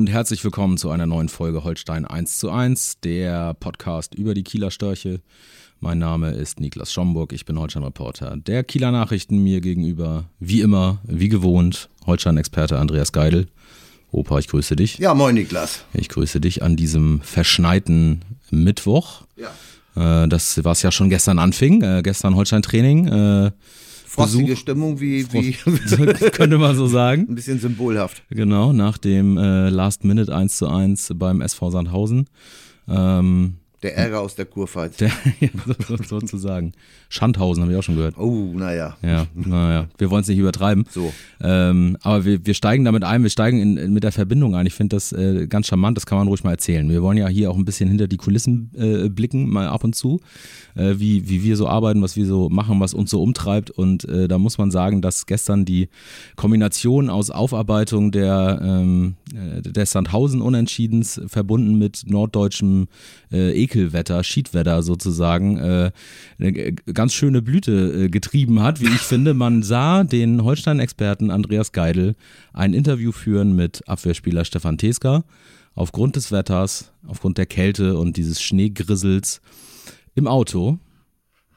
Und herzlich willkommen zu einer neuen Folge Holstein 1 zu 1, der Podcast über die Kieler Störche. Mein Name ist Niklas Schomburg, ich bin Holstein-Reporter der Kieler Nachrichten. Mir gegenüber, wie immer, wie gewohnt, Holstein-Experte Andreas Geidel. Opa, ich grüße dich. Ja, moin Niklas. Ich grüße dich an diesem verschneiten Mittwoch. Ja. Äh, das, was ja schon gestern anfing, äh, gestern Holstein-Training. Äh, Frostige Besuch. Stimmung, wie, wie könnte man so sagen. ein bisschen symbolhaft. Genau, nach dem äh, Last Minute 1 zu 1 beim SV Sandhausen. Ähm, Der Ärger aus der Kurpfalz. der, ja, so, so, sozusagen. Schandhausen habe ich auch schon gehört. Oh, naja. Ja, naja, wir wollen es nicht übertreiben. So. Ähm, aber wir, wir steigen damit ein, wir steigen in, in, mit der Verbindung ein. Ich finde das äh, ganz charmant, das kann man ruhig mal erzählen. Wir wollen ja hier auch ein bisschen hinter die Kulissen äh, blicken, mal ab und zu, äh, wie, wie wir so arbeiten, was wir so machen, was uns so umtreibt. Und äh, da muss man sagen, dass gestern die Kombination aus Aufarbeitung der, ähm, äh, des Sandhausen-Unentschiedens verbunden mit norddeutschem äh, Ekelwetter, Schiedwetter sozusagen, äh, eine ganz schöne Blüte äh, getrieben hat, wie ich finde. Man sah den Holstein-Experten Andreas Geidel ein Interview führen mit Abwehrspieler Stefan Teska aufgrund des Wetters, aufgrund der Kälte und dieses Schneegrissels im Auto.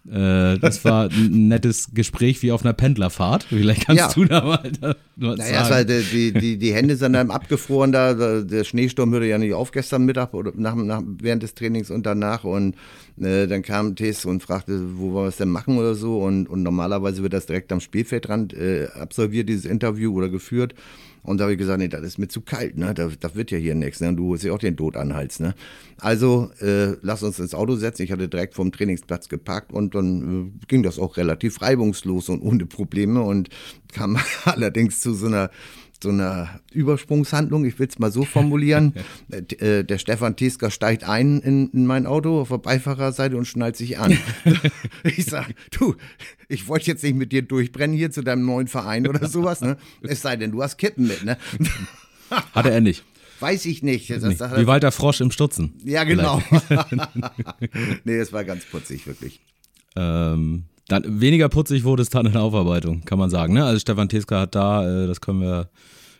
Äh, das war ein nettes Gespräch wie auf einer Pendlerfahrt. Vielleicht kannst Ja. du da mal da, was Naja, sagen. war, die, die, die, Hände sind dann abgefroren da. Der Schneesturm hörte ja nicht auf gestern Mittag oder nach, nach, während des Trainings und danach. Und äh, dann kam Tess und fragte, wo wir es denn machen oder so. Und, und normalerweise wird das direkt am Spielfeldrand äh, absolviert, dieses Interview oder geführt. Und da habe ich gesagt, nee, das ist mir zu kalt, ne? Das, das wird ja hier nichts, ne? Und du holst ja auch den Tod an ne? Also, äh, lass uns ins Auto setzen. Ich hatte direkt vom Trainingsplatz geparkt und dann äh, ging das auch relativ reibungslos und ohne Probleme und kam allerdings zu so einer so einer Übersprungshandlung, ich will es mal so formulieren. Äh, äh, der Stefan Teska steigt ein in, in mein Auto auf der Beifahrerseite und schnallt sich an. ich sag, du, ich wollte jetzt nicht mit dir durchbrennen hier zu deinem neuen Verein oder sowas, ne? Es sei denn, du hast Kippen mit, ne? Hatte er nicht. Weiß ich nicht. Das, nicht. das, Wie Walter Frosch im Stutzen. ja, genau. nee, das war ganz putzig, wirklich. Ähm, dann, weniger putzig wurde es dann in der Aufarbeitung, kann man sagen. Ne? Also Stefan Teska hat da, äh, das können wir,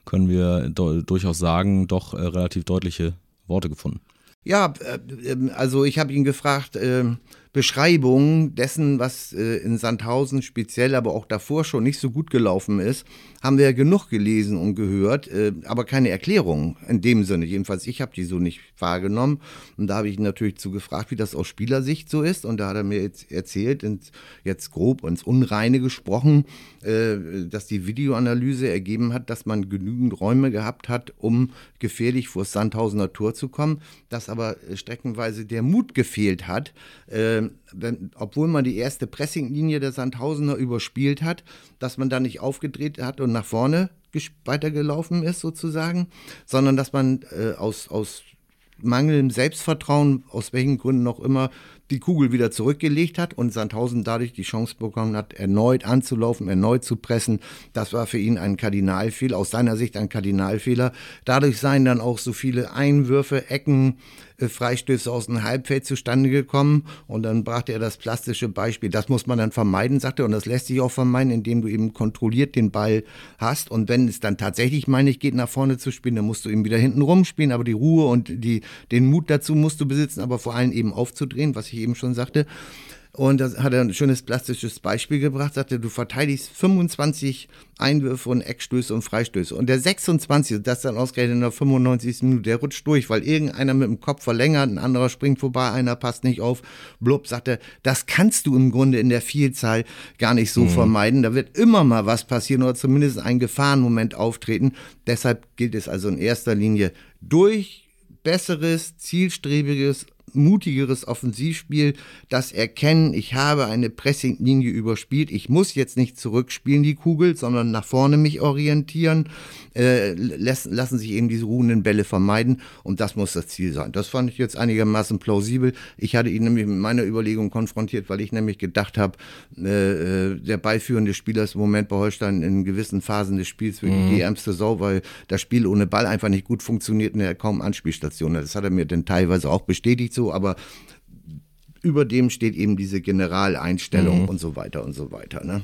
können wir durchaus sagen, doch äh, relativ deutliche Worte gefunden. Ja, äh, ähm, also ich habe ihn gefragt, äh, Beschreibung dessen, was äh, in Sandhausen speziell, aber auch davor schon nicht so gut gelaufen ist, haben wir ja genug gelesen und gehört, äh, aber keine Erklärung in dem Sinne. Jedenfalls ich habe die so nicht wahrgenommen. Und da habe ich ihn natürlich zu gefragt, wie das aus Spielersicht so ist. Und da hat er mir jetzt erzählt, ins, jetzt grob ins Unreine gesprochen, äh, dass die Videoanalyse ergeben hat, dass man genügend Räume gehabt hat, um gefährlich vor Sandhausener Tor zu kommen, dass aber äh, streckenweise der Mut gefehlt hat, äh, wenn, obwohl man die erste Pressinglinie der Sandhausener überspielt hat, dass man da nicht aufgedreht hat und nach vorne weitergelaufen ist sozusagen, sondern dass man äh, aus, aus mangelndem Selbstvertrauen, aus welchen Gründen auch immer, die Kugel wieder zurückgelegt hat und Sandhausen dadurch die Chance bekommen hat, erneut anzulaufen, erneut zu pressen. Das war für ihn ein Kardinalfehler, aus seiner Sicht ein Kardinalfehler. Dadurch seien dann auch so viele Einwürfe, Ecken, Freistöße aus dem Halbfeld zustande gekommen und dann brachte er das plastische Beispiel. Das muss man dann vermeiden, sagte er, und das lässt sich auch vermeiden, indem du eben kontrolliert den Ball hast und wenn es dann tatsächlich mal nicht geht, nach vorne zu spielen, dann musst du eben wieder hinten rumspielen, aber die Ruhe und die, den Mut dazu musst du besitzen, aber vor allem eben aufzudrehen, was ich eben schon sagte. Und da hat er ein schönes plastisches Beispiel gebracht, sagte, du verteidigst 25 Einwürfe und Eckstöße und Freistöße. Und der 26, das dann ausgerechnet in der 95. Minute, der rutscht durch, weil irgendeiner mit dem Kopf verlängert, ein anderer springt vorbei, einer passt nicht auf. Blub, sagt er, das kannst du im Grunde in der Vielzahl gar nicht so vermeiden. Da wird immer mal was passieren oder zumindest ein Gefahrenmoment auftreten. Deshalb gilt es also in erster Linie durch besseres, zielstrebiges mutigeres Offensivspiel, das Erkennen, ich habe eine Pressinglinie überspielt, ich muss jetzt nicht zurückspielen die Kugel, sondern nach vorne mich orientieren, äh, lassen, lassen sich eben diese ruhenden Bälle vermeiden und das muss das Ziel sein. Das fand ich jetzt einigermaßen plausibel. Ich hatte ihn nämlich mit meiner Überlegung konfrontiert, weil ich nämlich gedacht habe, äh, äh, der beiführende Spieler ist im Moment bei Holstein in gewissen Phasen des Spiels wirklich mhm. die ärmste Sau, weil das Spiel ohne Ball einfach nicht gut funktioniert und er kaum Anspielstationen. Das hat er mir dann teilweise auch bestätigt so, aber über dem steht eben diese Generaleinstellung mhm. und so weiter und so weiter. Ne?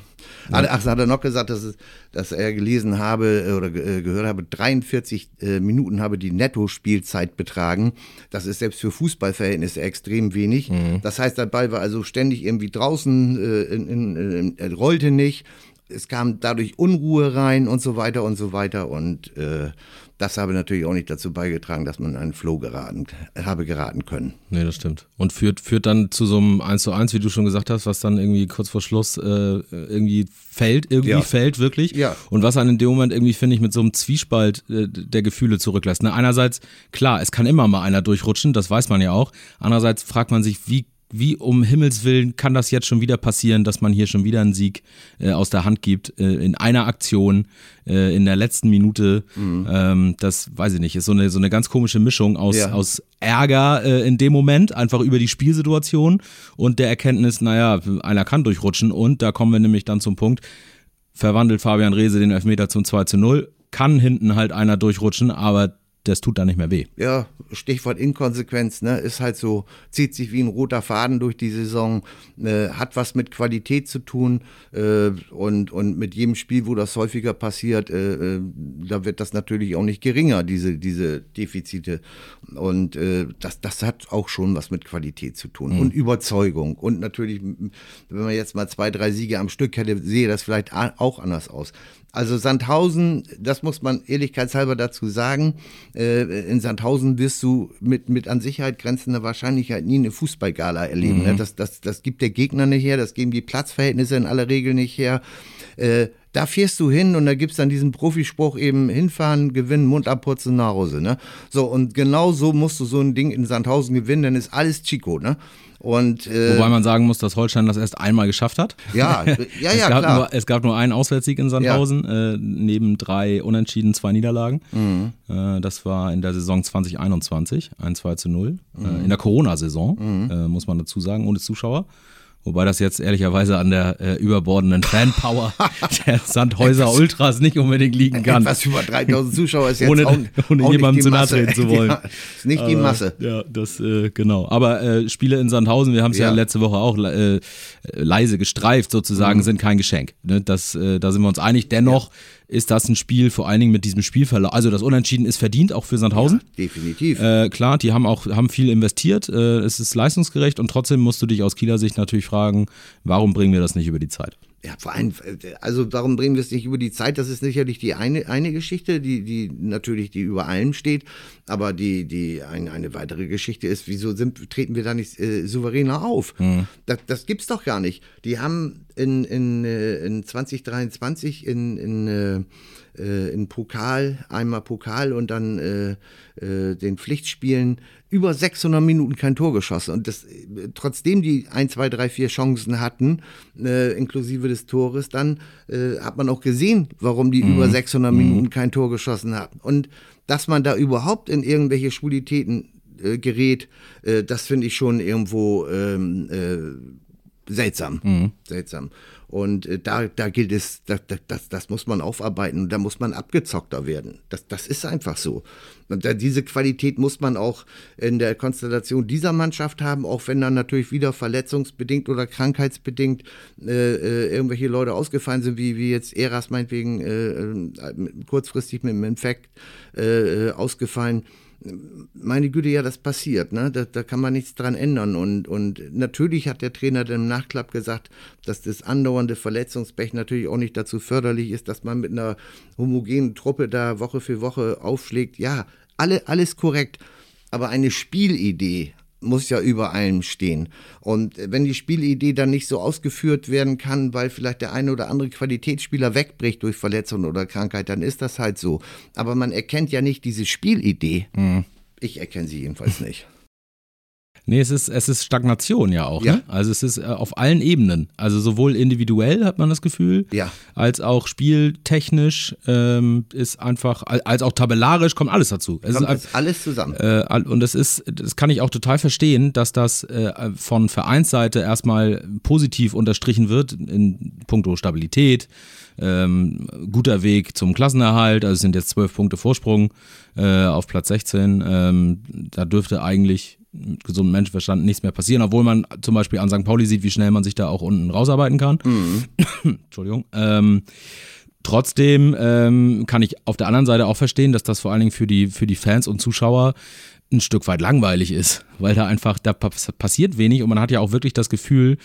Ja. Ach, hat er noch gesagt, dass, es, dass er gelesen habe äh, oder äh, gehört habe, 43 äh, Minuten habe die Netto-Spielzeit betragen. Das ist selbst für Fußballverhältnisse extrem wenig. Mhm. Das heißt, der Ball war also ständig irgendwie draußen, äh, in, in, in, er rollte nicht. Es kam dadurch Unruhe rein und so weiter und so weiter. Und äh, das habe natürlich auch nicht dazu beigetragen, dass man einen Flow geraten, habe geraten können. Nee, das stimmt. Und führt, führt dann zu so einem 1 zu 1, wie du schon gesagt hast, was dann irgendwie kurz vor Schluss äh, irgendwie fällt, irgendwie ja. fällt wirklich. Ja. Und was einen in dem Moment irgendwie, finde ich, mit so einem Zwiespalt äh, der Gefühle zurücklässt. Ne? Einerseits, klar, es kann immer mal einer durchrutschen, das weiß man ja auch. Andererseits fragt man sich, wie wie um Himmels Willen kann das jetzt schon wieder passieren, dass man hier schon wieder einen Sieg äh, aus der Hand gibt, äh, in einer Aktion, äh, in der letzten Minute. Mhm. Ähm, das weiß ich nicht, ist so eine, so eine ganz komische Mischung aus, ja. aus Ärger äh, in dem Moment, einfach über die Spielsituation und der Erkenntnis, naja, einer kann durchrutschen und da kommen wir nämlich dann zum Punkt, verwandelt Fabian Rehse den Elfmeter zum 2 zu 0, kann hinten halt einer durchrutschen, aber das tut dann nicht mehr weh. Ja, Stichwort Inkonsequenz, ne, ist halt so, zieht sich wie ein roter Faden durch die Saison, äh, hat was mit Qualität zu tun äh, und, und mit jedem Spiel, wo das häufiger passiert, äh, äh da wird das natürlich auch nicht geringer, diese, diese Defizite. Und äh, das, das hat auch schon was mit Qualität zu tun mhm. und Überzeugung. Und natürlich, wenn man jetzt mal zwei, drei Siege am Stück hätte, sehe das vielleicht auch anders aus. Also Sandhausen, das muss man ehrlichkeitshalber dazu sagen, in Sandhausen wirst du mit, mit an Sicherheit grenzender Wahrscheinlichkeit nie eine Fußballgala erleben. Ne? Mhm. Das, das, das gibt der Gegner nicht her, das geben die Platzverhältnisse in aller Regel nicht her. Äh, da fährst du hin und da gibt's dann diesen Profispruch eben hinfahren, gewinnen, Mund abputzen, nach Hause. Ne? So, und genau so musst du so ein Ding in Sandhausen gewinnen, dann ist alles Chico. Ne? Und, äh, Wobei man sagen muss, dass Holstein das erst einmal geschafft hat. Ja, ja, ja, es klar. Nur, es gab nur einen Auswärtssieg in Sandhausen, ja. äh, neben drei Unentschieden, zwei Niederlagen. Mhm. Äh, das war in der Saison 2021, ein 2 zu 0. Äh, mhm. in der Corona-Saison, mhm. Äh, muss man dazu sagen, ohne Zuschauer. Wobei das jetzt ehrlicherweise an der äh, überbordenden Fanpower der Sandhäuser Ultras nicht unbedingt liegen kann. Was über 3000 Zuschauer ist jetzt ohne, auch, ohne auch jemandem zu nahe treten zu wollen. Ja, ist nicht die Masse. ja, das äh, genau. Aber äh, Spiele in Sandhausen, wir haben es ja. ja. letzte Woche auch äh, leise gestreift sozusagen, mhm. sind kein Geschenk. Ne? Das, äh, da sind wir uns einig. Dennoch ja ist das ein Spiel, vor allen Dingen mit diesem Spielverlauf. Also das Unentschieden ist verdient, auch für Sandhausen. Ja, definitiv. Äh, klar, die haben auch haben viel investiert, äh, es ist leistungsgerecht und trotzdem musst du dich aus Kieler Sicht natürlich fragen, warum bringen wir das nicht über die Zeit? Ja, vor allem, also warum bringen wir es nicht über die Zeit? Das ist sicherlich die eine, eine Geschichte, die, die natürlich die über allem steht. Aber die, die eine, eine weitere Geschichte ist, wieso sind, treten wir da nicht äh, souveräner auf? Mhm. Das, das gibt's doch gar nicht. Die haben in, in, äh, in 2023 in, in äh, äh, in Pokal, einmal Pokal und dann äh, äh, den Pflichtspielen über 600 Minuten kein Tor geschossen. Und das, trotzdem die 1, 2, 3, 4 Chancen hatten, äh, inklusive des Tores, dann hat man auch gesehen, warum die mhm. über 600 mhm. Minuten kein Tor geschossen haben. Und dass man da überhaupt in irgendwelche Schwulitäten gerät, das finde ich schon irgendwo ähm, äh, seltsam. Mhm. Seltsam. Und äh, da, da gilt es, das, das, das muss man aufarbeiten und da muss man abgezockter werden. Das, das ist einfach so. Und da, diese Qualität muss man auch in der Konstellation dieser Mannschaft haben, auch wenn dann natürlich wieder verletzungsbedingt oder krankheitsbedingt äh, äh, irgendwelche Leute ausgefallen sind, wie, wie jetzt Eras meinetwegen äh, äh kurzfristig mit dem Infekt äh, ausgefallen meine Güte, ja, das passiert, ne? Da, da kann man nichts dran ändern. Und, und natürlich hat der Trainer dann im Nachklapp gesagt, dass das andauernde Verletzungspech natürlich auch nicht dazu förderlich ist, dass man mit einer homogenen Truppe da Woche für Woche aufschlägt. Ja, alle, alles korrekt. Aber eine Spielidee muss ja über allem stehen. Und wenn die Spielidee dann nicht so ausgeführt werden kann, weil vielleicht der eine oder andere Qualitätsspieler wegbricht durch Verletzung oder Krankheit, dann ist das halt so. Aber man erkennt ja nicht diese Spielidee. Mhm. Ich erkenne sie jedenfalls nicht. Nee, es ist, es ist Stagnation ja auch. Ja. Ne? Also es ist äh, auf allen Ebenen. Also sowohl individuell hat man das Gefühl, Ja. als auch spieltechnisch ähm, ist einfach, al- als auch tabellarisch kommt alles dazu. Es Kommt ist, alles zusammen. äh, und das ist, das kann ich auch total verstehen, dass das äh, von Vereinsseite erstmal positiv unterstrichen wird in puncto Stabilität, ähm, guter Weg zum Klassenerhalt, also es sind jetzt zwölf Punkte Vorsprung äh, auf Platz 16. Ähm, da dürfte eigentlich mit gesundem Menschenverstand nichts mehr passieren, obwohl man zum Beispiel an St. Pauli sieht, wie schnell man sich da auch unten rausarbeiten kann. Entschuldigung. Ähm, Trotzdem ähm, kann ich auf der anderen Seite auch verstehen, dass das vor allen Dingen für die, für die Fans und Zuschauer ein Stück weit langweilig ist, weil da einfach, da pa- passiert wenig und man hat ja auch wirklich das Gefühl,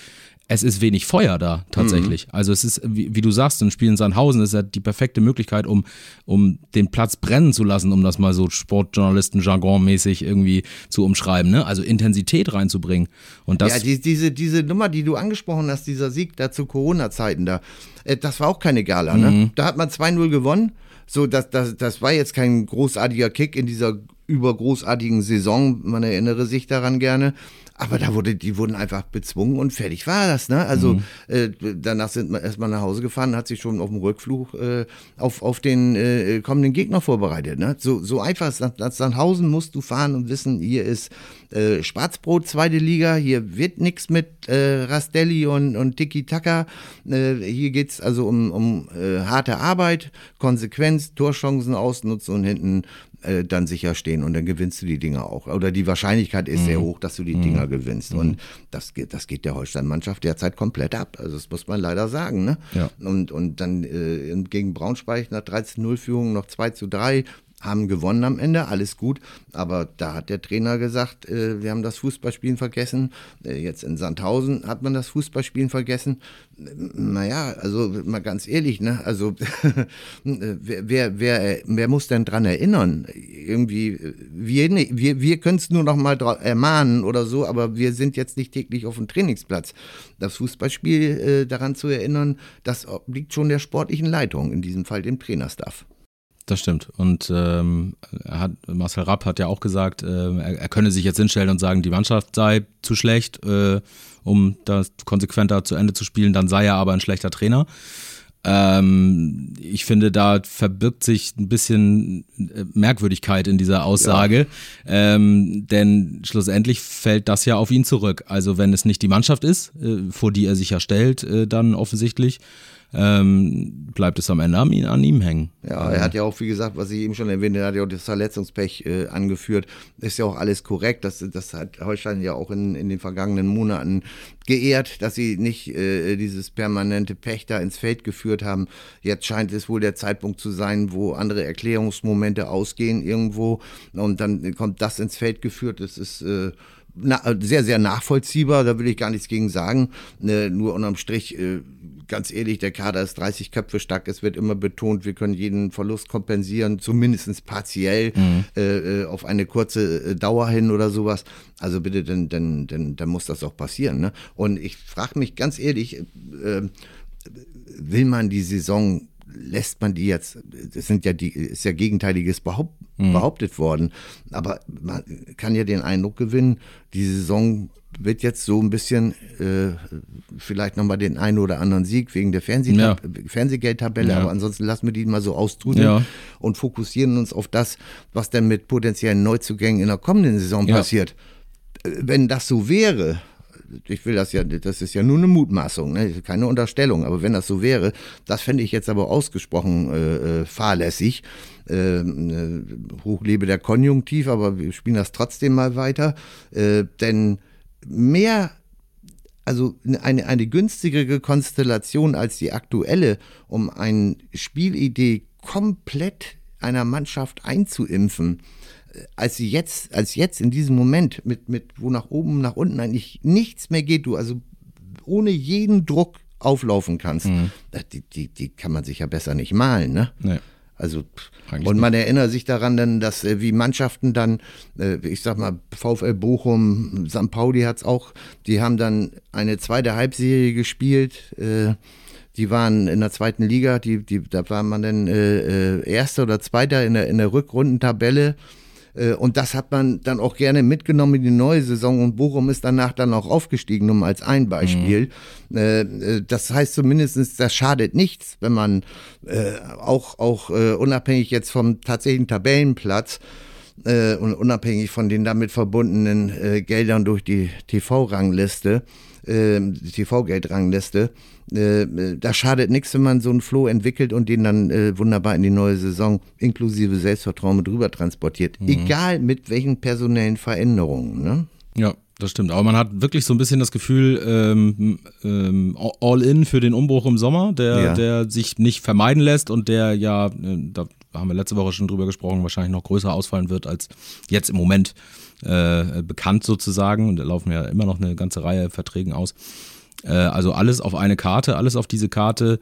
es ist wenig Feuer da tatsächlich. Also es ist, wie, wie du sagst, ein Spiel in Sandhausen ist ja die perfekte Möglichkeit, um, um den Platz brennen zu lassen, um das mal so Sportjournalisten-Jargon-mäßig irgendwie zu umschreiben, ne? Also Intensität reinzubringen. Und das ja, die, diese, diese Nummer, die du angesprochen hast, dieser Sieg da zu Corona-Zeiten da, äh, das war auch keine Gala, ne? Mhm. Da hat man 2-0 gewonnen. So, das, das, das war jetzt kein großartiger Kick in dieser übergroßartigen Saison. Man erinnere sich daran gerne. Aber da wurde, die wurden einfach bezwungen und fertig war das, ne? Also äh, danach sind wir erstmal nach Hause gefahren, hat sich schon auf dem Rückflug äh, auf, auf den äh, kommenden Gegner vorbereitet. Ne? So, so einfach ist nach, nach Sandhausen musst du fahren und wissen, hier ist äh, Schwarzbrot, zweite Liga, hier wird nichts mit äh, Rastelli und, und Tiki-Taka. Äh, hier geht's also um, um äh, harte Arbeit, Konsequenz, Torchancen ausnutzen und hinten äh, dann sicher stehen und dann gewinnst du die Dinger auch. Oder die Wahrscheinlichkeit ist sehr hoch, dass du die Dinger gewinnst. Und das geht, das geht der Holstein-Mannschaft derzeit komplett ab. Also das muss man leider sagen. Ne? Ja. Und, und dann äh, gegen Braunschweig nach 13-0-Führung noch 2 zu 3 haben gewonnen am Ende, alles gut. Aber da hat der Trainer gesagt, äh, wir haben das Fußballspielen vergessen. Äh, jetzt in Sandhausen hat man das Fußballspielen vergessen. Naja, also mal ganz ehrlich, ne? Also wer, wer, wer, wer muss denn dran erinnern? Irgendwie, äh, wir, wir, wir können es nur noch mal ermahnen oder so, aber wir sind jetzt nicht täglich auf dem Trainingsplatz. Das Fußballspiel äh, daran zu erinnern, das liegt schon der sportlichen Leitung, in diesem Fall dem Trainerstaff. Das stimmt. Und ähm, hat, Marcel Rapp hat ja auch gesagt, äh, er, er könne sich jetzt hinstellen und sagen, die Mannschaft sei zu schlecht, äh, um das konsequenter zu Ende zu spielen. Dann sei er aber ein schlechter Trainer. Ähm, ich finde, da verbirgt sich ein bisschen äh, Merkwürdigkeit in dieser Aussage, ähm, denn schlussendlich fällt das ja auf ihn zurück. Also wenn es nicht die Mannschaft ist, äh, vor die er sich ja stellt, äh, dann offensichtlich, ähm, bleibt es am Ende an, an ihm hängen. Ja, er hat ja auch, wie gesagt, was ich eben schon erwähnt, er hat ja auch das Verletzungspech äh, angeführt. Ist ja auch alles korrekt. Das, das hat Holstein ja auch in, in den vergangenen Monaten geehrt, dass sie nicht äh, dieses permanente Pech da ins Feld geführt haben. Jetzt scheint es wohl der Zeitpunkt zu sein, wo andere Erklärungsmomente ausgehen irgendwo und dann kommt das ins Feld geführt. Das ist äh, na, sehr, sehr nachvollziehbar, da will ich gar nichts gegen sagen. Äh, nur unterm Strich, äh, ganz ehrlich, der Kader ist 30 Köpfe stark. Es wird immer betont, wir können jeden Verlust kompensieren, zumindest partiell äh, äh, auf eine kurze äh, Dauer hin oder sowas. Also bitte, dann, dann, dann, dann muss das auch passieren. Ne? Und ich frage mich ganz ehrlich, äh, will man die Saison lässt man die jetzt, das sind ja die, ist ja Gegenteiliges behaupt, behauptet worden, aber man kann ja den Eindruck gewinnen, die Saison wird jetzt so ein bisschen äh, vielleicht nochmal den einen oder anderen Sieg wegen der Fernseh Ja. Fernsehgeldtabelle, Ja. aber ansonsten lassen wir die mal so austrudeln Ja. und fokussieren uns auf das, was denn mit potenziellen Neuzugängen in der kommenden Saison passiert. Äh, Wenn das so wäre, ich will das ja, das ist ja nur eine Mutmaßung, ne? keine Unterstellung, aber wenn das so wäre, das fände ich jetzt aber ausgesprochen äh, äh, fahrlässig. Ähm, äh, hochlebe der Konjunktiv, aber wir spielen das trotzdem mal weiter, äh, denn mehr also eine, eine günstigere Konstellation als die aktuelle, um eine Spielidee komplett einer Mannschaft einzuimpfen, als sie jetzt, als jetzt in diesem Moment, mit, mit wo nach oben, nach unten eigentlich nichts mehr geht, du also ohne jeden Druck auflaufen kannst, äh, die, die, die kann man sich ja besser nicht malen, ne? Nee. Also Eigentlich und man erinnert sich daran dann, dass äh, wie Mannschaften dann, äh, ich sag mal VfL Bochum, St. Pauli hat's auch, die haben dann eine zweite Halbserie gespielt. Äh, die waren in der zweiten Liga, die, die, da war man dann Erster oder Zweiter in der, in der Rückrundentabelle. Äh, und das hat man dann auch gerne mitgenommen in die neue Saison und Bochum ist danach dann auch aufgestiegen, nur mal als ein Beispiel. Mhm. Äh, das heißt zumindest, das schadet nichts, wenn man auch, auch unabhängig jetzt vom tatsächlichen Tabellenplatz und unabhängig von den damit verbundenen Geldern durch die TV-Rangliste, TV-Geldrangliste, äh, da schadet nichts, wenn man so einen Floh entwickelt und den dann äh, wunderbar in die neue Saison inklusive Selbstvertrauen mit rüber transportiert. Mhm. Egal mit welchen personellen Veränderungen. Ne? Ja, das stimmt. Aber man hat wirklich so ein bisschen das Gefühl, ähm, ähm, all in für den Umbruch im Sommer, der, ja. der sich nicht vermeiden lässt und der ja, äh, da haben wir letzte Woche schon drüber gesprochen, wahrscheinlich noch größer ausfallen wird als jetzt im Moment äh, bekannt sozusagen. Und da laufen ja immer noch eine ganze Reihe Verträgen aus. Äh, also alles auf eine Karte, alles auf diese Karte.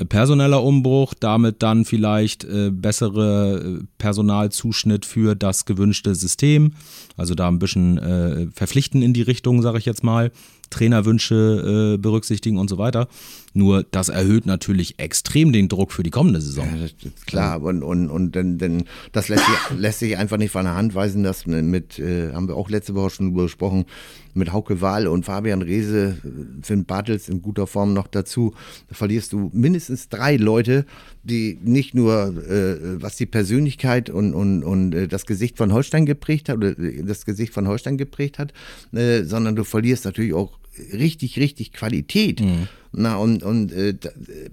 Äh, personeller Umbruch, damit dann vielleicht äh, bessere Personalzuschnitt für das gewünschte System. Also da ein bisschen äh, verpflichten in die Richtung, sage ich jetzt mal. Trainerwünsche äh, berücksichtigen und so weiter. Nur das erhöht natürlich extrem den Druck für die kommende Saison. Ja, klar, und, und, und denn, denn das lässt sich, lässt sich einfach nicht von der Hand weisen, dass mit, äh, haben wir auch letzte Woche schon drüber gesprochen, mit Hauke Wahl und Fabian Reese, äh, Finn Bartels in guter Form noch dazu, da verlierst du mindestens drei Leute, die nicht nur, äh, was die Persönlichkeit und, und, und äh, das Gesicht von Holstein geprägt hat, oder äh, das Gesicht von Holstein geprägt hat, sondern du verlierst natürlich auch richtig, richtig Qualität. Mhm. Na, und, und äh,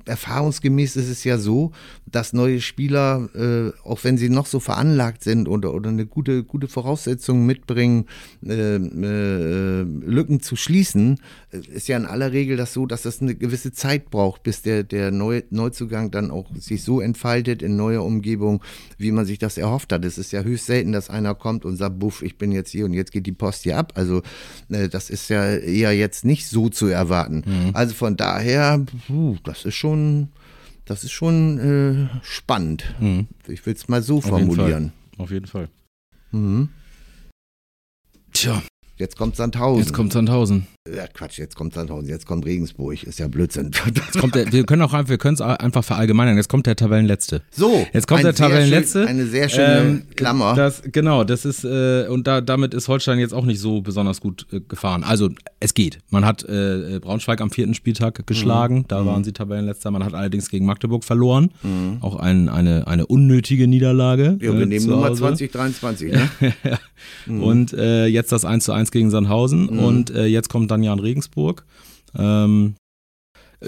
erfahrungsgemäß ist es ja so, dass neue Spieler, äh, auch wenn sie noch so veranlagt sind oder, oder eine gute, gute Voraussetzung mitbringen, äh, äh, Lücken zu schließen, äh, ist ja in aller Regel das so, dass das eine gewisse Zeit braucht, bis der, der Neu Neuzugang dann auch sich so entfaltet in neuer Umgebung, wie man sich das erhofft hat. Es ist ja höchst selten, dass einer kommt und sagt, buff, ich bin jetzt hier und jetzt geht die Post hier ab. Also äh, das ist ja eher jetzt nicht so zu erwarten. Mhm. Also von daher daher, puh, das ist schon, das ist schon äh, spannend. Mhm. Ich will es mal so Auf formulieren. Jeden Auf jeden Fall. Mhm. Tja. Jetzt kommt Sandhausen. Jetzt kommt Sandhausen. Ja, Quatsch, jetzt kommt Sandhausen, jetzt kommt Regensburg, ist ja Blödsinn. Jetzt kommt der, wir können auch wir können es einfach verallgemeinern. Jetzt kommt der Tabellenletzte. So, jetzt kommt der Tabellenletzte. Schön, eine sehr schöne ähm, Klammer. Das, genau, das ist äh, und da, damit ist Holstein jetzt auch nicht so besonders gut äh, gefahren. Also es geht. Man hat äh, Braunschweig am vierten Spieltag geschlagen, mhm. da waren mhm. sie Tabellenletzter. Man hat allerdings gegen Magdeburg verloren, mhm. auch ein, eine eine unnötige Niederlage. Ja, wir äh, nehmen Nummer 2023. Ne? mhm. Und äh, jetzt das 1 zu 1 gegen Sandhausen mhm. und äh, jetzt kommt dann ja in Regensburg. Ähm,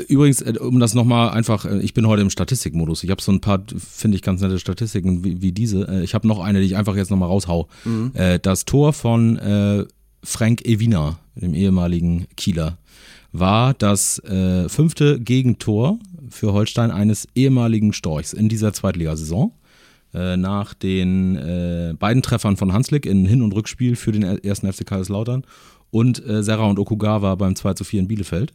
Übrigens, äh, um das nochmal einfach, äh, ich bin heute im Statistikmodus. Ich habe so ein paar, finde ich, ganz nette Statistiken wie, wie diese. Äh, ich habe noch eine, die ich einfach jetzt nochmal raushau. Mhm. Das Tor von Frank Evina, dem ehemaligen Kieler, war das fünfte Gegentor für Holstein eines ehemaligen Storchs in dieser Zweitligasaison. Äh, nach den äh, beiden Treffern von Hanslik in Hin- und Rückspiel für den ersten FC Kaiserslautern und äh, Serra und Okugawa beim 2 zu 4 in Bielefeld.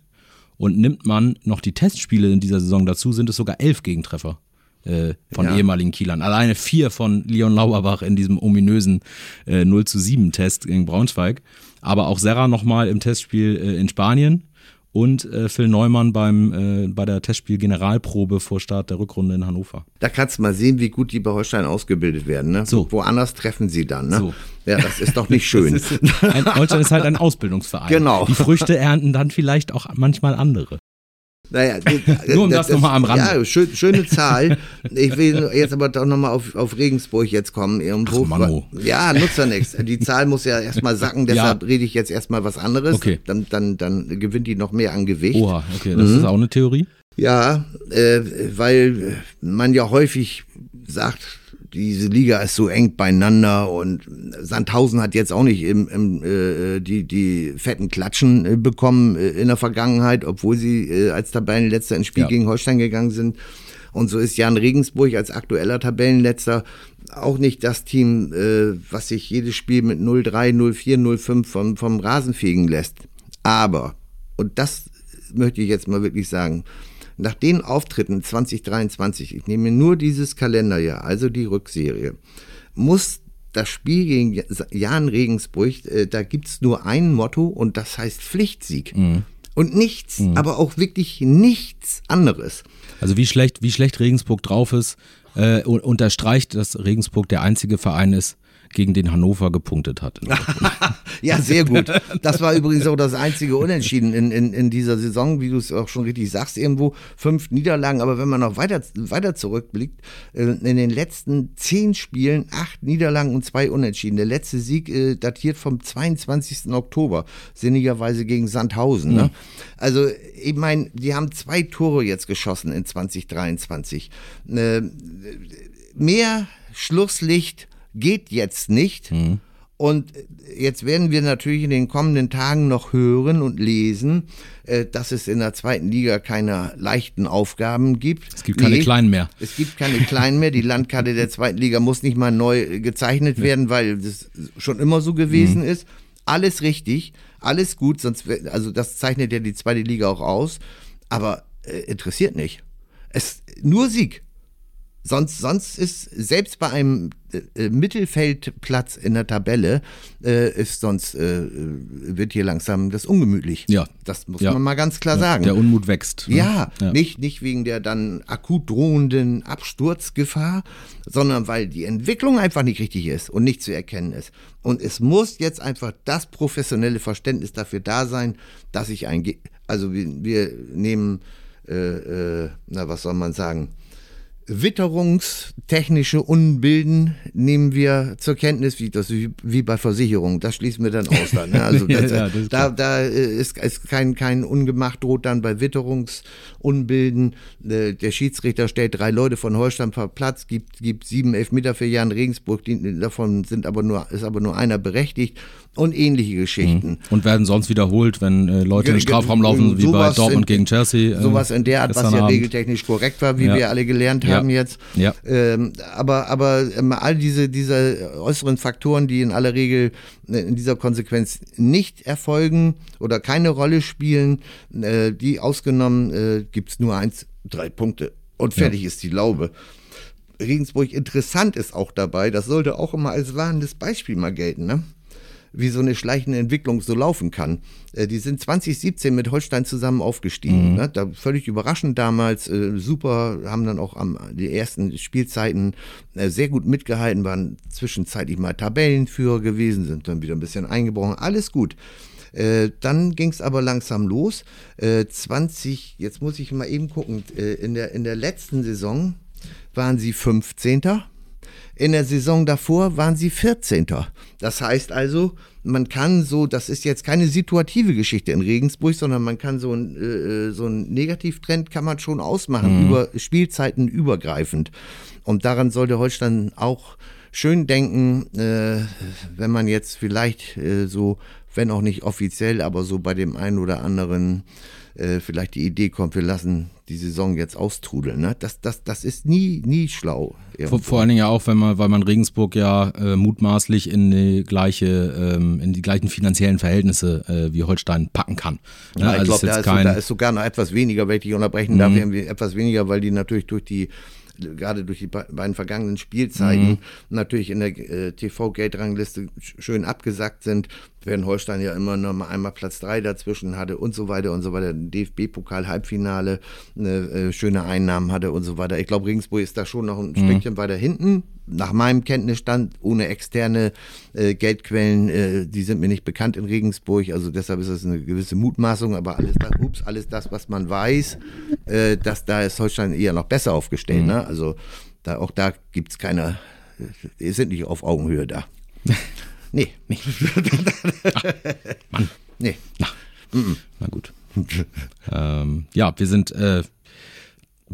Und nimmt man noch die Testspiele in dieser Saison dazu, sind es sogar elf Gegentreffer äh, von ja. ehemaligen Kielern. Alleine vier von Leon Lauerbach in diesem ominösen äh, 0 zu 7 Test gegen Braunschweig. Aber auch Serra nochmal im Testspiel äh, in Spanien und äh, Phil Neumann beim, äh, bei der Testspiel-Generalprobe vor Start der Rückrunde in Hannover. Da kannst du mal sehen, wie gut die bei Holstein ausgebildet werden. Ne? So. Woanders treffen sie dann. Ne? So. Ja, das ist doch nicht schön. ist, ein, Holstein ist halt ein Ausbildungsverein. Genau. Die Früchte ernten dann vielleicht auch manchmal andere. Naja, nur um das, das nochmal am Rand. Ja, schön, schöne Zahl. Ich will jetzt aber doch nochmal auf, auf Regensburg jetzt kommen. Irgendwo. Ach, Mano. Ja, nutzt ja nichts. Die Zahl muss ja erstmal sacken, deshalb ja. rede ich jetzt erstmal was anderes. Okay. Dann, dann, dann gewinnt die noch mehr an Gewicht. Oha, okay, das mhm. ist auch eine Theorie. Ja, äh, weil man ja häufig sagt, diese Liga ist so eng beieinander und Sandhausen hat jetzt auch nicht im, im, äh, die, die fetten Klatschen äh, bekommen äh, in der Vergangenheit, obwohl sie äh, als Tabellenletzter ins Spiel ja. gegen Holstein gegangen sind. Und so ist Jan Regensburg als aktueller Tabellenletzter auch nicht das Team, äh, was sich jedes Spiel mit 0-3, 0-4, 0-5 vom, vom Rasen fegen lässt. Aber, und das möchte ich jetzt mal wirklich sagen, nach den Auftritten 2023, ich nehme nur dieses Kalenderjahr, also die Rückserie, muss das Spiel gegen Jan Regensburg, äh, da gibt es nur ein Motto und das heißt Pflichtsieg. Mhm. Und nichts, mhm. aber auch wirklich nichts anderes. Also wie schlecht, wie schlecht Regensburg drauf ist, äh, unterstreicht, dass Regensburg der einzige Verein ist, gegen den Hannover gepunktet hat. ja, sehr gut. Das war übrigens auch das einzige Unentschieden in, in, in dieser Saison, wie du es auch schon richtig sagst, irgendwo fünf Niederlagen. Aber wenn man noch weiter, weiter zurückblickt, äh, in den letzten zehn Spielen acht Niederlagen und zwei Unentschieden. Der letzte Sieg äh, datiert vom 22. Oktober, sinnigerweise gegen Sandhausen. Mhm. Ne? Also, ich meine, die haben zwei Tore jetzt geschossen in 2023. Äh, mehr Schlusslicht geht jetzt nicht. Mhm. Und jetzt werden wir natürlich in den kommenden Tagen noch hören und lesen, äh, dass es in der zweiten Liga keine leichten Aufgaben gibt. Es gibt keine nee, kleinen mehr. Es gibt keine kleinen mehr. Die Landkarte der zweiten Liga muss nicht mal neu gezeichnet werden, weil das schon immer so gewesen mhm. ist. Alles richtig, alles gut, sonst also das zeichnet ja die zweite Liga auch aus, aber äh, interessiert nicht. Es nur Sieg. Sonst, sonst ist selbst bei einem äh, Mittelfeldplatz in der Tabelle äh, ist sonst äh, wird hier langsam das ungemütlich. Ja, das muss ja. man mal ganz klar ja, sagen. Der Unmut wächst. Ne? Ja, ja, nicht nicht wegen der dann akut drohenden Absturzgefahr, sondern weil die Entwicklung einfach nicht richtig ist und nicht zu erkennen ist. Und es muss jetzt einfach das professionelle Verständnis dafür da sein, dass ich ein, also wir, wir nehmen, äh, äh, na was soll man sagen? Witterungstechnische Unbilden nehmen wir zur Kenntnis, wie, das, wie bei Versicherungen. Das schließen wir dann aus. Dann, ne? Also das, ja, das da, da äh, ist, ist kein, kein Ungemacht droht dann bei Witterungsunbilden. Äh, der Schiedsrichter stellt drei Leute von Holstein per Platz, gibt, gibt sieben Elfmeter für Jan Regensburg, davon sind aber nur, ist aber nur einer berechtigt und ähnliche Geschichten. Mhm. Und werden sonst wiederholt, wenn äh, Leute in den Strafraum laufen, wie bei Dortmund in, gegen Chelsea. Äh, sowas in der Art, was ja Abend. regeltechnisch korrekt war, wie ja. wir alle gelernt haben ja. jetzt. Ja. Ähm, aber aber ähm, all diese, diese äußeren Faktoren, die in aller Regel äh, in dieser Konsequenz nicht erfolgen oder keine Rolle spielen, äh, die ausgenommen, äh, gibt es nur eins, drei Punkte. Und fertig ja. ist die Laube. Regensburg interessant ist auch dabei, das sollte auch immer als warnendes Beispiel mal gelten, ne? Wie so eine schleichende Entwicklung so laufen kann. Äh, die sind 2017 mit Holstein zusammen aufgestiegen. Mhm. Ne? Da völlig überraschend damals, äh, super, haben dann auch am, die ersten Spielzeiten äh, sehr gut mitgehalten, waren zwischenzeitlich mal Tabellenführer gewesen, sind dann wieder ein bisschen eingebrochen. Alles gut. Äh, dann ging es aber langsam los. Äh, 20, jetzt muss ich mal eben gucken, äh, in, der, in der letzten Saison waren sie 15. In der Saison davor waren sie 14. Das heißt also, man kann so, das ist jetzt keine situative Geschichte in Regensburg, sondern man kann so ein, äh, so ein Negativtrend kann man schon ausmachen, mhm. über Spielzeiten übergreifend. Und daran sollte Holstein auch schön denken, äh, wenn man jetzt vielleicht äh, so, wenn auch nicht offiziell, aber so bei dem einen oder anderen äh, vielleicht die Idee kommt, wir lassen die Saison jetzt austrudeln. Ne? Das, das, das ist nie, nie schlau. Vor, vor, allen Dingen ja auch, wenn man, weil man Regensburg ja äh, mutmaßlich in die gleiche, ähm, in die gleichen finanziellen Verhältnisse äh, wie Holstein packen kann. Ne? Ja, ich also glaube, da, so, da, ist sogar noch etwas weniger, wenn ich dich unterbrechen darf, mhm. etwas weniger, weil die natürlich durch die gerade durch die beiden vergangenen Spielzeiten mhm. natürlich in der äh, TV-Gate-Rangliste schön abgesackt sind, während Holstein ja immer noch mal einmal Platz 3 dazwischen hatte und so weiter und so weiter. DFB-Pokal-Halbfinale, äh, schöne Einnahmen hatte und so weiter. Ich glaube, Regensburg ist da schon noch ein mhm. Stückchen weiter hinten. Nach meinem Kenntnisstand, ohne externe äh, Geldquellen, äh, die sind mir nicht bekannt in Regensburg. Also deshalb ist das eine gewisse Mutmaßung, aber alles das, ups, alles das, was man weiß, äh, dass da ist Holstein eher noch besser aufgestellt. Mhm. Ne? Also da, auch da gibt es keine, äh, sind nicht auf Augenhöhe da. Nee, nee. Mann. Nee. Na, na gut. ähm, ja, wir sind äh,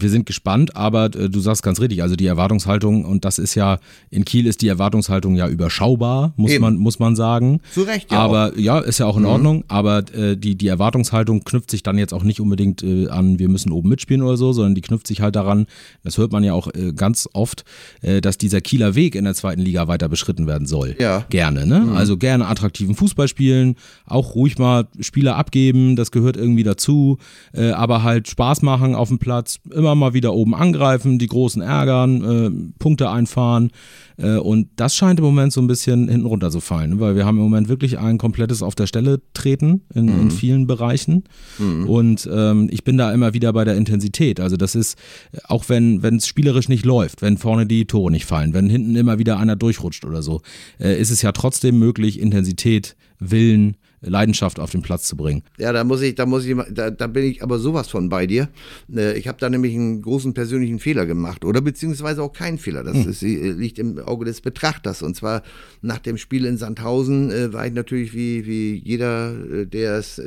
wir sind gespannt, aber äh, du sagst ganz richtig, also die Erwartungshaltung, und das ist ja, in Kiel ist die Erwartungshaltung ja überschaubar, muss, man, muss man sagen. Zu Recht, ja. Aber auch. ja, ist ja auch in mhm. Ordnung, aber äh, die, die Erwartungshaltung knüpft sich dann jetzt auch nicht unbedingt äh, an, wir müssen oben mitspielen oder so, sondern die knüpft sich halt daran, das hört man ja auch äh, ganz oft, äh, dass dieser Kieler Weg in der zweiten Liga weiter beschritten werden soll. Ja. Gerne, ne? Mhm. Also gerne attraktiven Fußball spielen, auch ruhig mal Spieler abgeben, das gehört irgendwie dazu, äh, aber halt Spaß machen auf dem Platz, immer immer mal wieder oben angreifen, die Großen ärgern, äh, Punkte einfahren. Äh, und das scheint im Moment so ein bisschen hinten runter zu fallen, ne? weil wir haben im Moment wirklich ein komplettes auf der Stelle treten in, mhm. in vielen Bereichen. Mhm. Und ähm, ich bin da immer wieder bei der Intensität. Also das ist, auch wenn es spielerisch nicht läuft, wenn vorne die Tore nicht fallen, wenn hinten immer wieder einer durchrutscht oder so, äh, ist es ja trotzdem möglich, Intensität, Willen, Leidenschaft auf den Platz zu bringen. Ja, da muss ich, da muss ich, da, da bin ich aber sowas von bei dir. Äh, ich habe da nämlich einen großen persönlichen Fehler gemacht oder beziehungsweise auch keinen Fehler. Das hm. ist, äh, liegt im Auge des Betrachters. Und zwar nach dem Spiel in Sandhausen äh, war ich natürlich wie, wie jeder, der es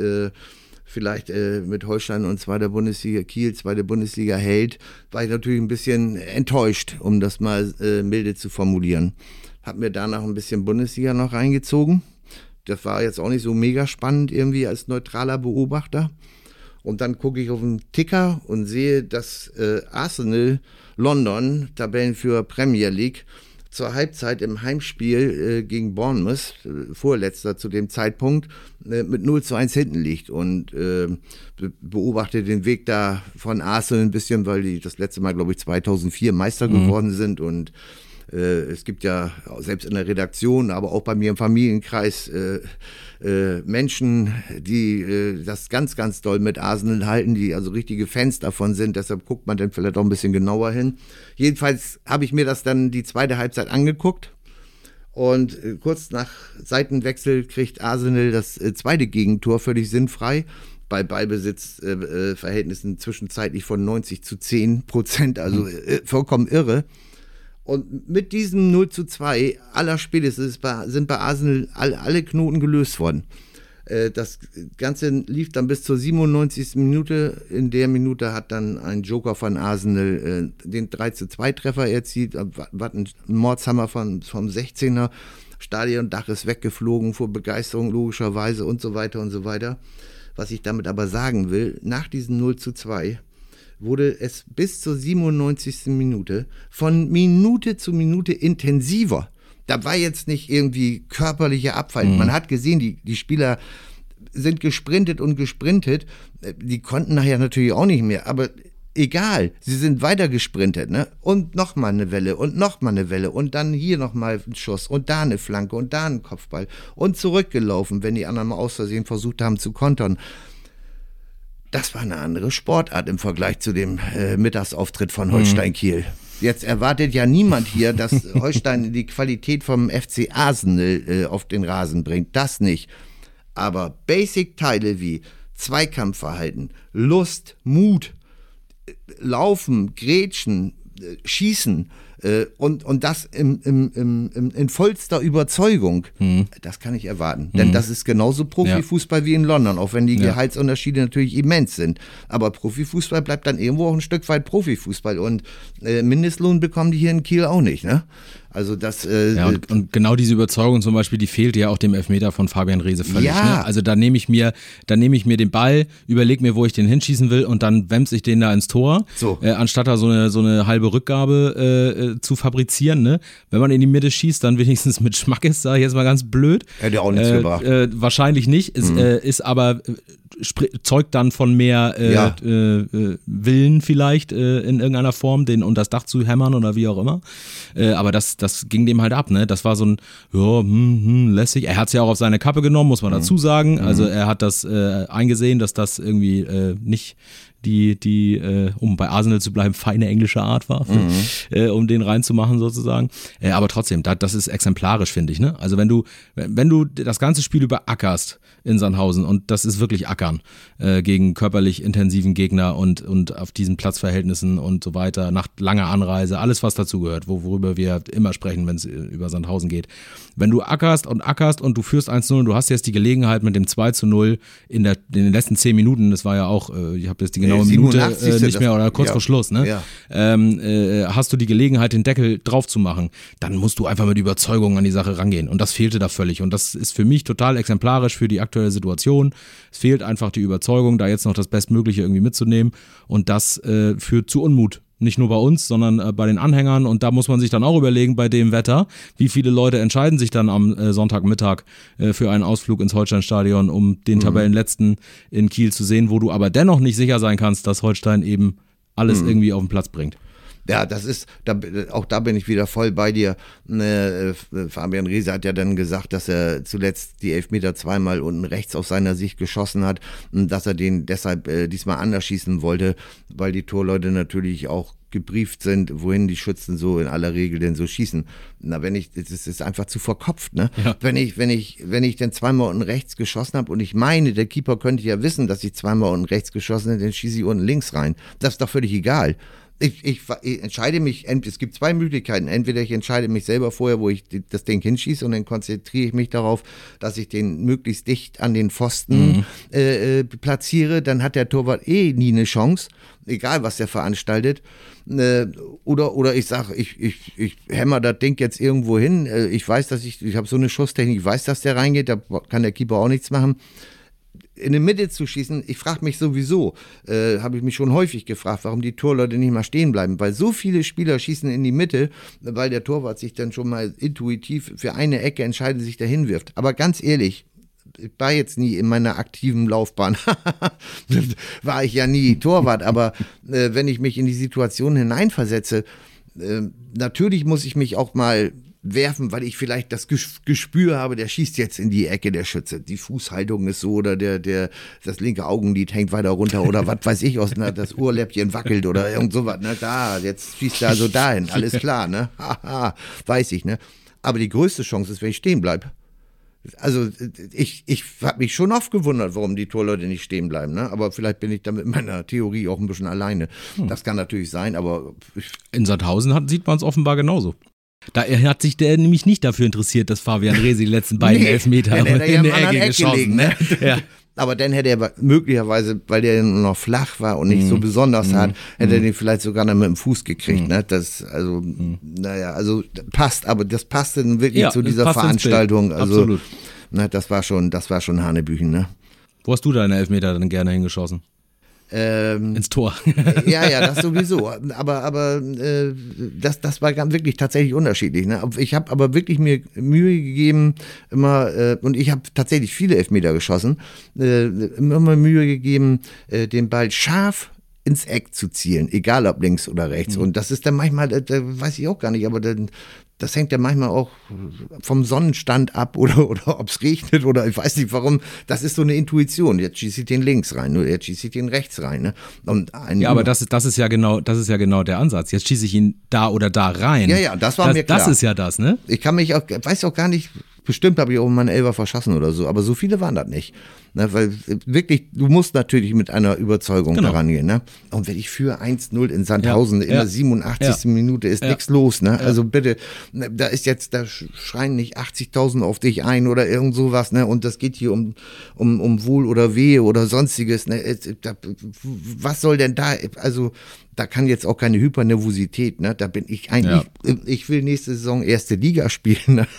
vielleicht äh, mit Holstein und zweiter Bundesliga, Kiel, zweite Bundesliga hält, war ich natürlich ein bisschen enttäuscht, um das mal äh, milde zu formulieren. Hab mir danach ein bisschen Bundesliga noch reingezogen das war jetzt auch nicht so mega spannend irgendwie als neutraler Beobachter. Und dann gucke ich auf den Ticker und sehe, dass äh, Arsenal London, Tabellenführer Premier League, zur Halbzeit im Heimspiel äh, gegen Bournemouth, äh, vorletzter zu dem Zeitpunkt, äh, mit 0 zu 1 hinten liegt und äh, beobachte den Weg da von Arsenal ein bisschen, weil die das letzte Mal, glaube ich, 2004 Meister mhm. geworden sind und es gibt ja selbst in der Redaktion, aber auch bei mir im Familienkreis äh, äh, Menschen, die äh, das ganz, ganz doll mit Arsenal halten, die also richtige Fans davon sind. Deshalb guckt man dann vielleicht auch ein bisschen genauer hin. Jedenfalls habe ich mir das dann die zweite Halbzeit angeguckt. Und äh, kurz nach Seitenwechsel kriegt Arsenal das äh, zweite Gegentor völlig sinnfrei bei Ballbesitzverhältnissen zwischenzeitlich von 90 zu 10 Prozent, also äh, vollkommen irre. Und mit diesem 0 zu 2 aller spätestens sind bei Arsenal alle Knoten gelöst worden. Äh, das Ganze lief dann bis zur 97. Minute. In der Minute hat dann ein Joker von Arsenal äh, den 3 zu 2 Treffer erzielt. Was ein Mordshammer vom 16er. Stadiondach ist weggeflogen vor Begeisterung logischerweise und so weiter und so weiter. Was ich damit aber sagen will, nach diesem 0 zu 2 wurde es bis zur 97. Minute von Minute zu Minute intensiver. Da war jetzt nicht irgendwie körperlicher Abfall. Mhm. Man hat gesehen, die, die Spieler sind gesprintet und gesprintet. Die konnten nachher natürlich auch nicht mehr, aber egal, sie sind weiter gesprintet, ne? Und nochmal eine Welle und nochmal eine Welle und dann hier nochmal ein Schuss und da eine Flanke und da ein Kopfball und zurückgelaufen, wenn die anderen mal aus Versehen versucht haben zu kontern das war eine andere Sportart im Vergleich zu dem äh, Mittagsauftritt von Holstein mhm. Kiel. Jetzt erwartet ja niemand hier, dass Holstein die Qualität vom FC Arsenal äh, auf den Rasen bringt. Das nicht. Aber Basic-Teile wie Zweikampfverhalten, Lust, Mut, äh, Laufen, Grätschen, äh, Schießen, und, und das im, im, im, in vollster Überzeugung, mhm. das kann ich erwarten. Denn mhm. das ist genauso Profifußball ja. wie in London, auch wenn die ja. Gehaltsunterschiede natürlich immens sind. Aber Profifußball bleibt dann irgendwo auch ein Stück weit Profifußball. Und äh, Mindestlohn bekommen die hier in Kiel auch nicht. Ne? Also das. Äh, ja, und, und, genau diese Überzeugung zum Beispiel, die fehlt ja auch dem Elfmeter von Fabian Reese völlig. Ja. Ne? Also da nehme ich mir, da nehme ich mir den Ball, überlege mir, wo ich den hinschießen will und dann wemms ich den da ins Tor, so. äh, anstatt da so eine so eine halbe Rückgabe äh, äh zu fabrizieren. Ne? Wenn man in die Mitte schießt, dann wenigstens mit Schmackes, sage ich jetzt mal ganz blöd. Hätte auch nichts äh, gebracht. Äh, wahrscheinlich nicht. Es mhm. äh, ist aber zeugt dann von mehr äh, ja. äh, äh, Willen vielleicht äh, in irgendeiner Form, den unter das Dach zu hämmern oder wie auch immer. Äh, aber das, das ging dem halt ab, ne? Das war so ein, ja, hm, hm, lässig. Er hat es ja auch auf seine Kappe genommen, muss man mhm. dazu sagen. Also mhm. er hat das eingesehen, dass das irgendwie nicht die, die äh, um bei Arsenal zu bleiben, feine englische Art war, mhm. äh, um den reinzumachen sozusagen. Äh, aber trotzdem, da, das ist exemplarisch, finde ich. Ne? Also wenn du, wenn du das ganze Spiel über ackerst in Sandhausen und das ist wirklich Ackern äh, gegen körperlich intensiven Gegner und, und auf diesen Platzverhältnissen und so weiter, nach langer Anreise, alles was dazugehört, wo, worüber wir immer sprechen, wenn es über Sandhausen geht. Wenn du ackerst und ackerst und du führst 1-0 und du hast jetzt die Gelegenheit mit dem 2 0 in, der, in den letzten 10 Minuten, das war ja auch, äh, ich habe jetzt die genaue Minute äh, nicht mehr oder kurz ja. vor Schluss, ne? Ja. Ähm, äh, hast du die Gelegenheit, den Deckel drauf zu machen, dann musst du einfach mit Überzeugung an die Sache rangehen. Und das fehlte da völlig. Und das ist für mich total exemplarisch für die aktuelle Situation. Es fehlt einfach die Überzeugung, da jetzt noch das Bestmögliche irgendwie mitzunehmen. Und das äh, führt zu Unmut nicht nur bei uns, sondern äh, bei den Anhängern. Und da muss man sich dann auch überlegen, bei dem Wetter, wie viele Leute entscheiden sich dann am äh, Sonntagmittag äh, für einen Ausflug ins Holsteinstadion, um den mhm. Tabellenletzten in Kiel zu sehen, wo du aber dennoch nicht sicher sein kannst, dass Holstein eben alles irgendwie auf den Platz bringt. Ja, das ist, da, auch da bin ich wieder voll bei dir. Äh, Fabian Riese hat ja dann gesagt, dass er zuletzt die Elfmeter zweimal unten rechts aus seiner Sicht geschossen hat und dass er den deshalb äh, diesmal anders schießen wollte, weil die Torleute natürlich auch gebrieft sind, wohin die Schützen so in aller Regel denn so schießen. Na, wenn ich, das ist einfach zu verkopft, ne? Ja. Wenn ich, wenn ich, wenn ich dann zweimal unten rechts geschossen habe und ich meine, der Keeper könnte ja wissen, dass ich zweimal unten rechts geschossen habe, dann schieße ich unten links rein. Das ist doch völlig egal. Ich, ich, ich, entscheide mich, es gibt zwei Möglichkeiten. Entweder ich entscheide mich selber vorher, wo ich das Ding hinschieße und dann konzentriere ich mich darauf, dass ich den möglichst dicht an den Pfosten mhm. äh, äh platziere. Dann hat der Torwart eh nie eine Chance, egal was der veranstaltet. Äh, oder, oder ich sage, ich, ich, ich hämmer das Ding jetzt irgendwo hin. Äh, ich weiß, dass ich, ich habe so eine Schusstechnik, ich weiß, dass der reingeht, da kann der Keeper auch nichts machen in die Mitte zu schießen, ich frage mich sowieso, äh, habe ich mich schon häufig gefragt, warum die Torleute nicht mal stehen bleiben, weil so viele Spieler schießen in die Mitte, weil der Torwart sich dann schon mal intuitiv für eine Ecke entscheidet, sich dahin wirft. Aber ganz ehrlich, ich war jetzt nie in meiner aktiven Laufbahn, war ich ja nie Torwart, aber äh, wenn ich mich in die Situation hineinversetze, äh, natürlich muss ich mich auch mal werfen, weil ich vielleicht das Gespür habe, der schießt jetzt in die Ecke der Schütze. Die Fußhaltung ist so oder der, der, das linke Augenlid hängt weiter runter oder was weiß ich aus, ne, das Ohrläppchen wackelt oder irgend sowas. Ne, da, jetzt schießt er also dahin. Alles klar, ne? Haha, weiß ich, ne? Aber die größte Chance ist, wenn ich stehen bleibe. Also ich, ich habe mich schon oft gewundert, warum die Torleute nicht stehen bleiben. Ne? Aber vielleicht bin ich da mit meiner Theorie auch ein bisschen alleine. Hm. Das kann natürlich sein, aber... In Sandhausen hat, sieht man es offenbar genauso. Da hat sich der nämlich nicht dafür interessiert, dass Fabian Resi die letzten beiden nee, Elfmeter in der Ecke Eck geschossen. Gelegen, ne? ja. Aber dann hätte er möglicherweise, weil der noch flach war und nicht mm. so mhm. besonders mm. hat, hätte er mhm. den vielleicht sogar noch mit dem Fuß gekriegt. Mm. Ne? Das, also, naja, also passt, aber das passte wirklich ja, zu dieser Veranstaltung. Also, Absolut. Ne, das war schon, das war schon Hanebüchen, ne? Wo hast du deine Elfmeter dann gerne hingeschossen? Ähm, Ins Tor. ja, ja, das sowieso. Aber, aber äh, das, das war wirklich tatsächlich unterschiedlich. Ne? Ich habe aber wirklich mir Mühe gegeben, immer, äh, und ich habe tatsächlich viele Elfmeter geschossen, äh, immer Mühe gegeben, äh, den Ball scharf ins Eck zu zielen, egal ob links oder rechts. Mhm. Und das ist dann manchmal, da, da weiß ich auch gar nicht, aber dann, das hängt ja manchmal auch vom Sonnenstand ab oder, oder ob es regnet oder ich weiß nicht warum. Das ist so eine Intuition. Jetzt schieße ich den links rein oder jetzt schieße ich den rechts rein. Ne? Und ja, aber das, das, ist ja genau, das ist ja genau der Ansatz. Jetzt schieße ich ihn da oder da rein. Ja, ja, das war das, mir klar. Das ist ja das, ne? Ich kann mich auch, weiß auch gar nicht, bestimmt habe ich auch mal einen Elfer verschossen oder so, aber so viele waren das nicht. Ne, weil wirklich, du musst natürlich mit einer Überzeugung genau. herangehen. Ne? Und wenn ich für 1-0 in Sandhausen ja, in der 87. Ja. Minute ist ja. nichts los. Ne? Also bitte, ne, da ist jetzt, da schreien nicht 80.000 auf dich ein oder irgend sowas. Ne? Und das geht hier um, um, um Wohl oder Wehe oder sonstiges. Ne? Was soll denn da, also da kann jetzt auch keine Hypernervosität, ne? Da bin ich eigentlich, ja. ich will nächste Saison erste Liga spielen. Ne?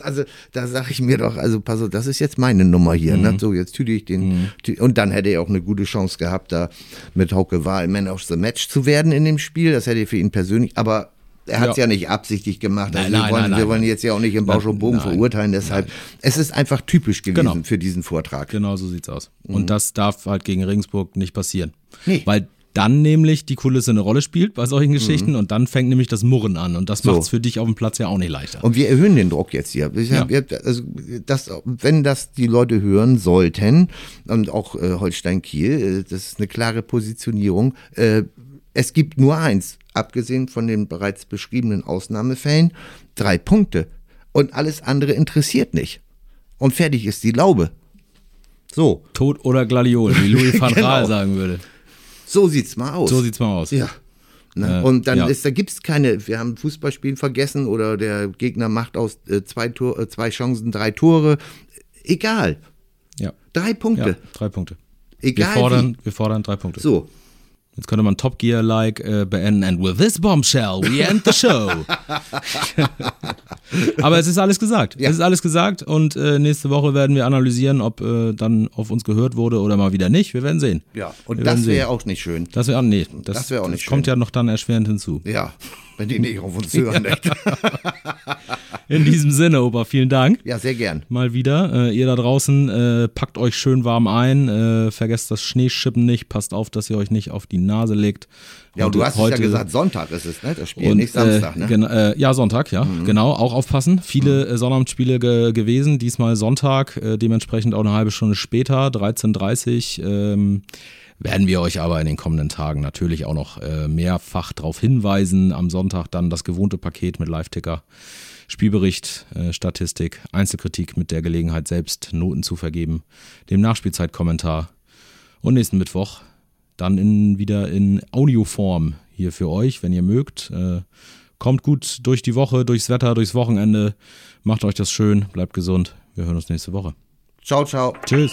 Also da sage ich mir doch, also pass auf, das ist jetzt meine Nummer hier. Ne? Mhm. Ne? So, jetzt tüte ich den. Mhm. Und dann hätte er auch eine gute Chance gehabt, da mit Hauke Wahl Man of the Match zu werden in dem Spiel. Das hätte für ihn persönlich, aber er hat es ja. ja. nicht absichtlich gemacht. Also nein, wir, wollen, nein, wir wollen, jetzt ja auch nicht im Bausch und Bogen verurteilen. Deshalb, es ist einfach typisch gewesen genau. für diesen Vortrag. Genau so sieht's aus. Mhm. Und das darf halt gegen Regensburg nicht passieren. Nee. Weil dann nämlich die Kulisse eine Rolle spielt bei solchen Geschichten mhm. und dann fängt nämlich das Murren an und das so. macht es für dich auf dem Platz ja auch nicht leichter. Und wir erhöhen den Druck jetzt hier. Ja. also das, wenn das die Leute hören sollten und auch äh, Holstein Kiel, äh, das ist eine klare Positionierung. Äh, es gibt nur eins, abgesehen von den bereits beschriebenen Ausnahmefällen, drei Punkte und alles andere interessiert nicht. Und fertig ist die Laube. So. Tod oder Gladiol, wie Louis van Gaal genau. sagen würde. So sieht's mal aus. So sieht's mal aus. Ja. Ne? Äh, und dann ja. ist, da gibt's keine, wir haben Fußballspielen vergessen oder der Gegner macht aus äh, zwei, Tor, äh, zwei Chancen drei Tore. Egal. Ja. Drei Punkte. Ja, drei Punkte. Egal. Wir fordern, wir fordern drei Punkte. So. Jetzt könnte man Top Gear-like äh, beenden. And with this bombshell, we end the show. Aber es ist alles gesagt. Ja. Es ist alles gesagt und äh, nächste Woche werden wir analysieren, ob äh, dann auf uns gehört wurde oder mal wieder nicht. Wir werden sehen. Ja, und wir das wäre auch nicht schön. Das wäre auch, nee, das, das wäre auch nicht das schön. kommt ja noch dann erschwerend hinzu. Ja. wenn die nicht auf uns hören. In diesem Sinne, Opa, vielen Dank. Ja, sehr gern. Mal wieder. Äh, ihr da draußen, äh, packt euch schön warm ein, äh, vergesst das Schneeschippen nicht, passt auf, dass ihr euch nicht auf die Nase legt. Ja, und du hast es ja gesagt, Sonntag ist es, ne? Das Spiel, nicht Samstag, ne? Gen äh, ja, Sonntag, ja, mhm. genau, auch aufpassen. Viele mhm. Sonnabendspiele ge gewesen, diesmal Sonntag, äh, dementsprechend auch eine halbe Stunde später, 13.30 ähm, werden wir euch aber in den kommenden Tagen natürlich auch noch äh, mehrfach darauf hinweisen. Am Sonntag dann das gewohnte Paket mit Live-Ticker. Spielbericht, äh, Statistik, Einzelkritik mit der Gelegenheit selbst Noten zu vergeben, dem Nachspielzeitkommentar und nächsten Mittwoch dann in, wieder in Audioform hier für euch, wenn ihr mögt. Äh, kommt gut durch die Woche, durchs Wetter, durchs Wochenende. Macht euch das schön, bleibt gesund. Wir hören uns nächste Woche. Ciao, ciao. Tschüss.